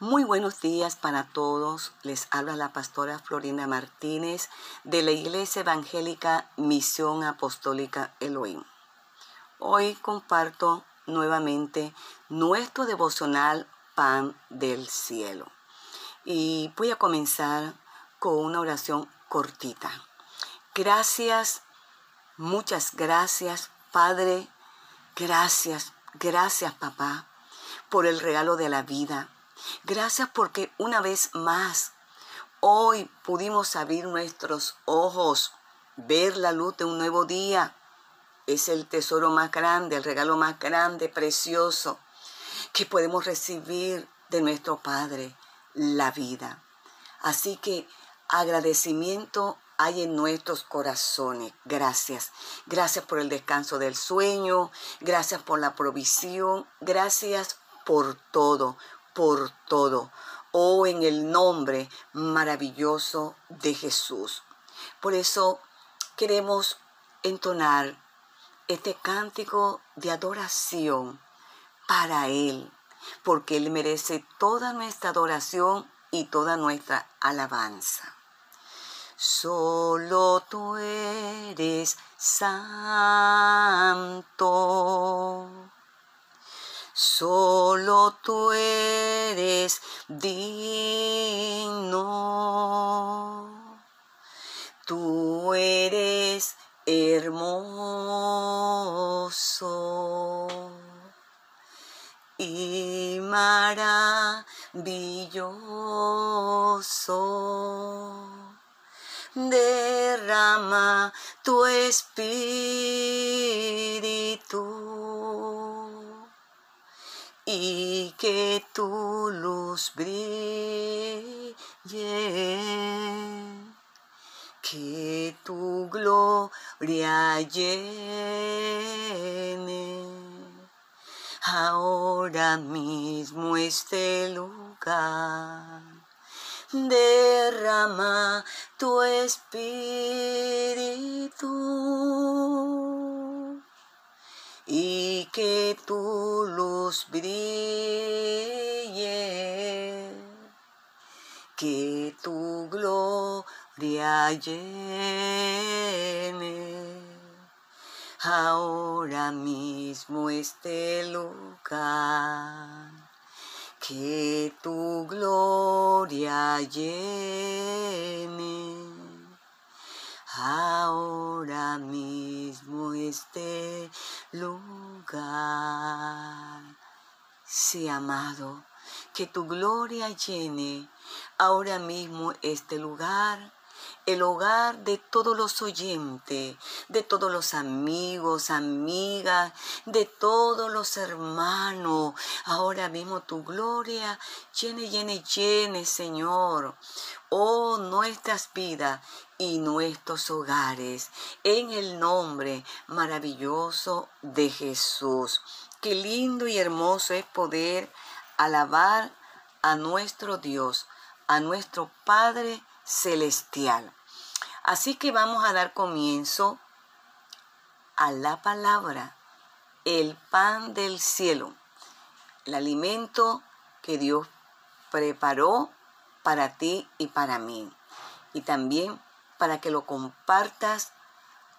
Muy buenos días para todos. Les habla la pastora Florinda Martínez de la Iglesia Evangélica Misión Apostólica Elohim. Hoy comparto nuevamente nuestro devocional Pan del Cielo. Y voy a comenzar con una oración cortita. Gracias, muchas gracias, Padre. Gracias, gracias, papá, por el regalo de la vida Gracias porque una vez más, hoy pudimos abrir nuestros ojos, ver la luz de un nuevo día. Es el tesoro más grande, el regalo más grande, precioso, que podemos recibir de nuestro Padre, la vida. Así que agradecimiento hay en nuestros corazones. Gracias. Gracias por el descanso del sueño. Gracias por la provisión. Gracias por todo por todo, oh, en el nombre maravilloso de Jesús. Por eso queremos entonar este cántico de adoración para Él, porque Él merece toda nuestra adoración y toda nuestra alabanza. Solo tú eres santo Solo tú eres digno. Tú eres hermoso y maravilloso. Derrama tu espíritu y que tu luz brille, que tu gloria llene ahora mismo este lugar. Derrama tu espíritu y que tu luz brille, que tu gloria llene. Ahora mismo este lugar, que tu gloria llene. Ahora mismo este lugar. Sí, amado, que tu gloria llene ahora mismo este lugar el hogar de todos los oyentes, de todos los amigos, amigas, de todos los hermanos. Ahora mismo tu gloria llene, llene, llene, Señor. Oh, nuestras vidas y nuestros hogares, en el nombre maravilloso de Jesús. Qué lindo y hermoso es poder alabar a nuestro Dios, a nuestro Padre celestial. Así que vamos a dar comienzo a la palabra, el pan del cielo, el alimento que Dios preparó para ti y para mí. Y también para que lo compartas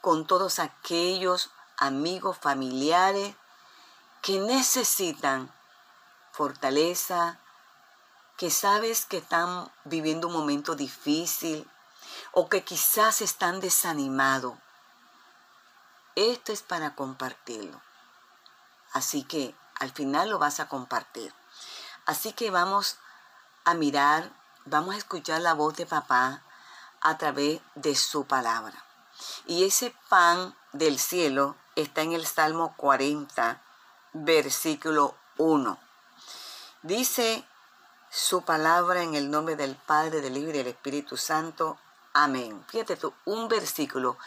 con todos aquellos amigos, familiares que necesitan fortaleza, que sabes que están viviendo un momento difícil o que quizás están desanimados. Esto es para compartirlo. Así que al final lo vas a compartir. Así que vamos a mirar, vamos a escuchar la voz de papá a través de su palabra. Y ese pan del cielo está en el Salmo 40, versículo 1. Dice su palabra en el nombre del Padre, del Hijo y del Espíritu Santo. Amén. Fíjate tú, un versículo,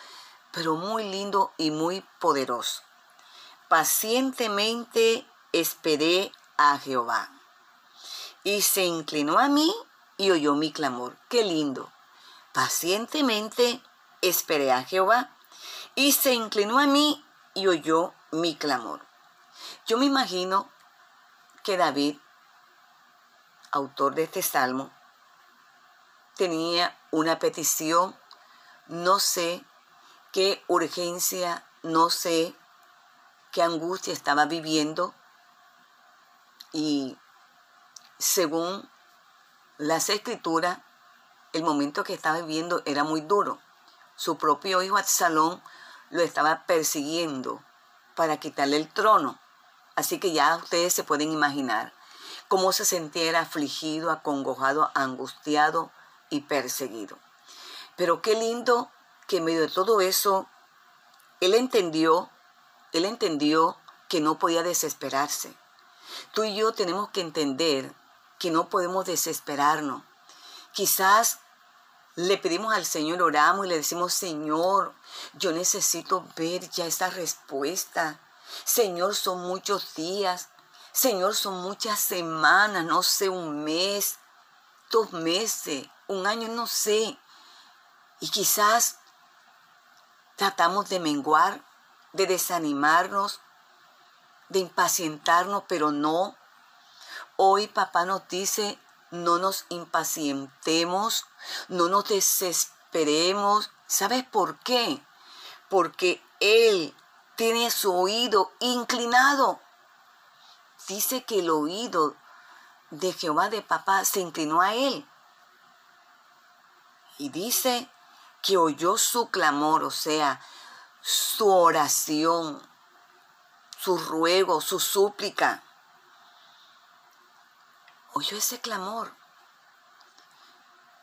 pero muy lindo y muy poderoso. Pacientemente esperé a Jehová. Y se inclinó a mí y oyó mi clamor. Qué lindo. Pacientemente esperé a Jehová. Y se inclinó a mí y oyó mi clamor. Yo me imagino que David autor de este salmo, tenía una petición, no sé qué urgencia, no sé qué angustia estaba viviendo y según las escrituras, el momento que estaba viviendo era muy duro. Su propio hijo Absalón lo estaba persiguiendo para quitarle el trono. Así que ya ustedes se pueden imaginar cómo se sentía afligido, acongojado, angustiado y perseguido. Pero qué lindo que en medio de todo eso, él entendió, él entendió que no podía desesperarse. Tú y yo tenemos que entender que no podemos desesperarnos. Quizás le pedimos al Señor, oramos y le decimos, Señor, yo necesito ver ya esa respuesta. Señor, son muchos días. Señor, son muchas semanas, no sé, un mes, dos meses, un año, no sé. Y quizás tratamos de menguar, de desanimarnos, de impacientarnos, pero no. Hoy papá nos dice, no nos impacientemos, no nos desesperemos. ¿Sabes por qué? Porque Él tiene su oído inclinado. Dice que el oído de Jehová de papá se inclinó a Él. Y dice que oyó su clamor, o sea, su oración, su ruego, su súplica. Oyó ese clamor.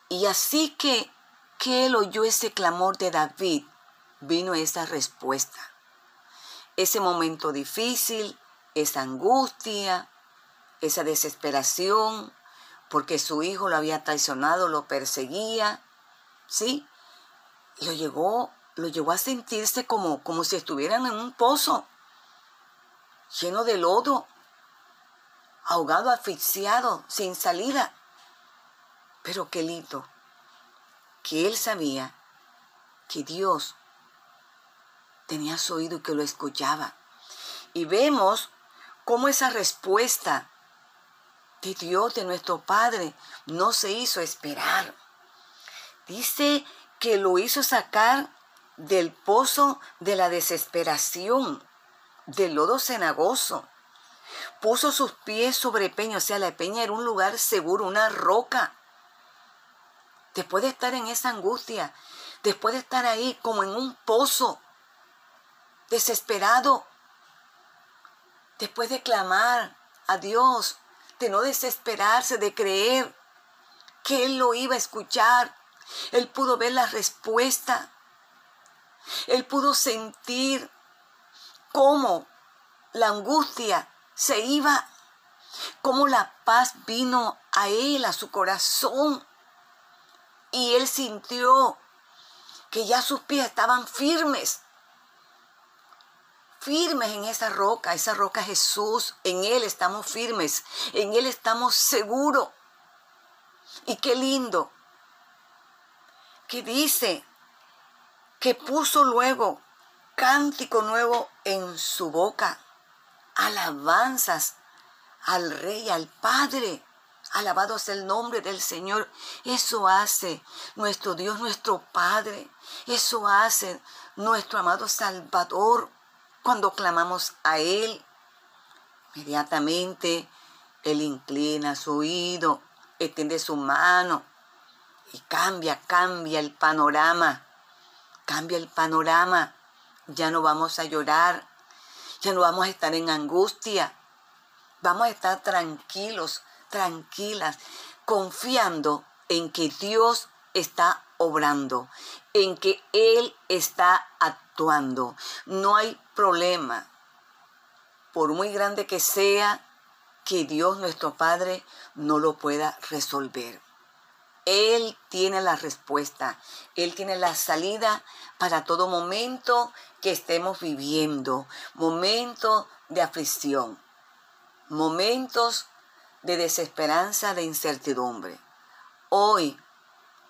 Y así que, que él oyó ese clamor de David, vino esa respuesta. Ese momento difícil, esa angustia, esa desesperación, porque su hijo lo había traicionado, lo perseguía, ¿sí? lo llegó, lo llevó a sentirse como, como si estuvieran en un pozo, lleno de lodo, ahogado, asfixiado, sin salida. Pero qué lindo, que él sabía que Dios tenía su oído y que lo escuchaba. Y vemos cómo esa respuesta de Dios, de nuestro Padre, no se hizo esperar. Dice que lo hizo sacar del pozo de la desesperación, del lodo cenagoso. Puso sus pies sobre peña, o sea, la peña era un lugar seguro, una roca. Después de estar en esa angustia, después de estar ahí como en un pozo, desesperado, después de clamar a Dios, de no desesperarse, de creer que Él lo iba a escuchar, él pudo ver la respuesta. Él pudo sentir cómo la angustia se iba, cómo la paz vino a él, a su corazón. Y él sintió que ya sus pies estaban firmes, firmes en esa roca, esa roca Jesús, en Él estamos firmes, en Él estamos seguros. Y qué lindo que dice que puso luego cántico nuevo en su boca, alabanzas al Rey, al Padre. Alabado sea el nombre del Señor. Eso hace nuestro Dios, nuestro Padre. Eso hace nuestro amado Salvador cuando clamamos a Él. Inmediatamente Él inclina su oído, extiende su mano y cambia, cambia el panorama. Cambia el panorama. Ya no vamos a llorar. Ya no vamos a estar en angustia. Vamos a estar tranquilos, tranquilas, confiando en que Dios está obrando, en que Él está actuando. No hay problema, por muy grande que sea, que Dios nuestro Padre no lo pueda resolver. Él tiene la respuesta, Él tiene la salida para todo momento que estemos viviendo, momentos de aflicción, momentos de desesperanza, de incertidumbre. Hoy,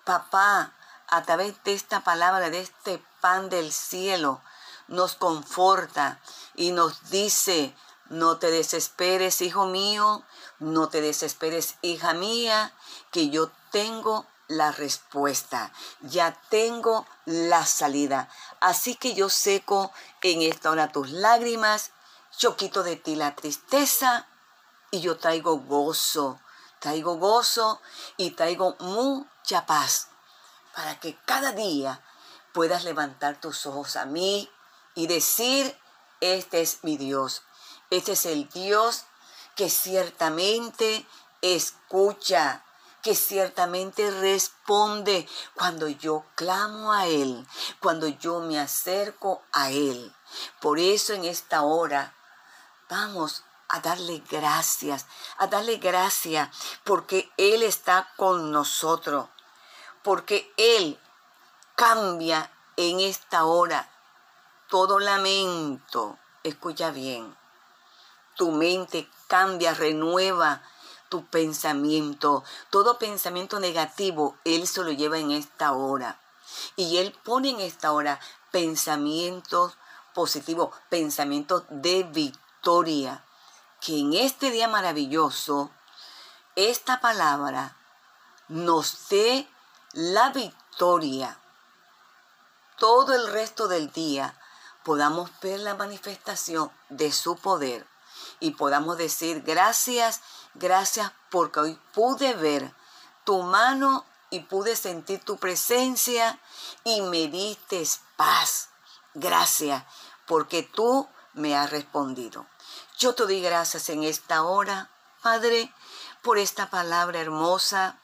papá, a través de esta palabra, de este pan del cielo, nos conforta y nos dice, no te desesperes, hijo mío, No te desesperes, hija mía, que yo tengo la respuesta, ya tengo la salida. Así que yo seco en esta hora tus lágrimas, yo quito de ti la tristeza y yo traigo gozo, traigo gozo y traigo mucha paz para que cada día puedas levantar tus ojos a mí y decir, este es mi Dios, este es el Dios que ciertamente escucha, que ciertamente responde cuando yo clamo a Él, cuando yo me acerco a Él. Por eso en esta hora vamos a darle gracias, a darle gracias, porque Él está con nosotros, porque Él cambia en esta hora todo lamento. Escucha bien, tu mente cambia, renueva tu pensamiento. Todo pensamiento negativo, Él se lo lleva en esta hora. Y Él pone en esta hora pensamientos positivos, pensamientos de victoria. Que en este día maravilloso, esta palabra nos dé la victoria. Todo el resto del día podamos ver la manifestación de su poder y podamos decir gracias Gracias porque hoy pude ver tu mano y pude sentir tu presencia y me diste paz. Gracias porque tú me has respondido. Yo te doy gracias en esta hora, Padre, por esta palabra hermosa.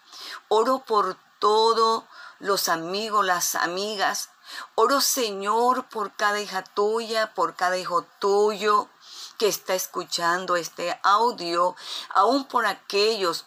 Oro por todos los amigos, las amigas. Oro, Señor, por cada hija tuya, por cada hijo tuyo que está escuchando este audio, aún por aquellos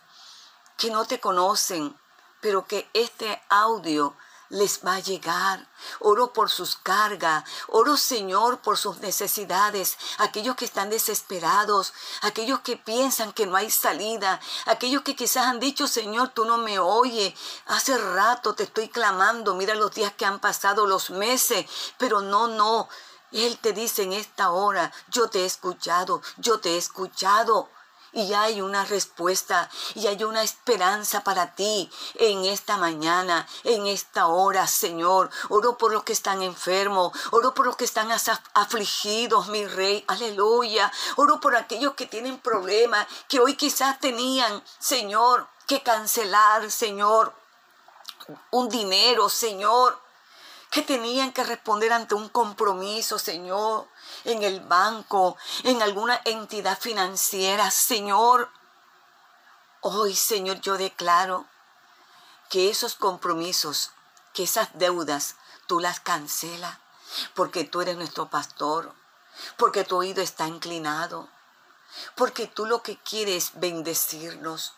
que no te conocen, pero que este audio les va a llegar. Oro por sus cargas, oro Señor por sus necesidades, aquellos que están desesperados, aquellos que piensan que no hay salida, aquellos que quizás han dicho, Señor, tú no me oyes, hace rato te estoy clamando, mira los días que han pasado, los meses, pero no, no, él te dice en esta hora, yo te he escuchado, yo te he escuchado. Y hay una respuesta y hay una esperanza para ti en esta mañana, en esta hora, Señor. Oro por los que están enfermos, oro por los que están afligidos, mi rey. Aleluya. Oro por aquellos que tienen problemas, que hoy quizás tenían, Señor, que cancelar, Señor, un dinero, Señor que tenían que responder ante un compromiso, Señor, en el banco, en alguna entidad financiera, Señor. Hoy, Señor, yo declaro que esos compromisos, que esas deudas, tú las cancelas, porque tú eres nuestro pastor, porque tu oído está inclinado, porque tú lo que quieres es bendecirnos,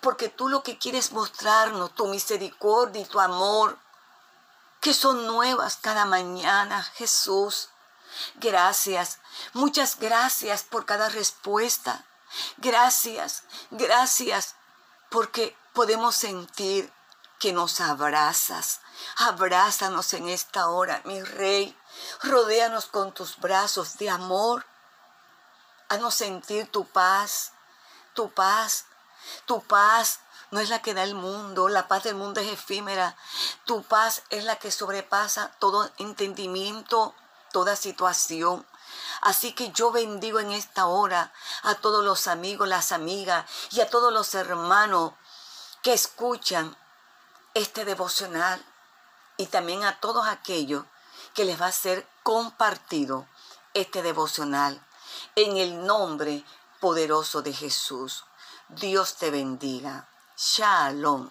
porque tú lo que quieres mostrarnos tu misericordia y tu amor que son nuevas cada mañana, Jesús. Gracias, muchas gracias por cada respuesta. Gracias, gracias, porque podemos sentir que nos abrazas. Abrázanos en esta hora, mi Rey. Rodéanos con tus brazos de amor. Haznos sentir tu paz, tu paz, tu paz no es la que da el mundo, la paz del mundo es efímera. Tu paz es la que sobrepasa todo entendimiento, toda situación. Así que yo bendigo en esta hora a todos los amigos, las amigas y a todos los hermanos que escuchan este devocional y también a todos aquellos que les va a ser compartido este devocional en el nombre poderoso de Jesús. Dios te bendiga. 乾隆